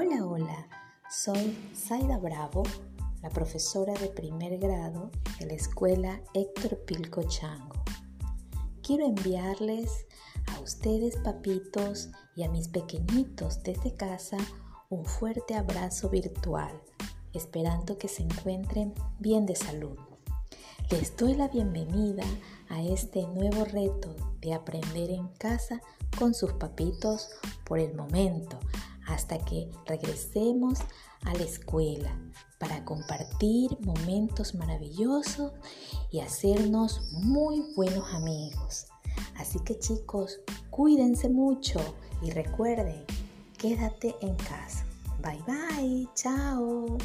Hola, hola, soy Zaida Bravo, la profesora de primer grado de la escuela Héctor Pilco Chango. Quiero enviarles a ustedes, papitos, y a mis pequeñitos desde casa un fuerte abrazo virtual, esperando que se encuentren bien de salud. Les doy la bienvenida a este nuevo reto de aprender en casa con sus papitos por el momento hasta que regresemos a la escuela para compartir momentos maravillosos y hacernos muy buenos amigos. Así que chicos, cuídense mucho y recuerden, quédate en casa. Bye bye, chao.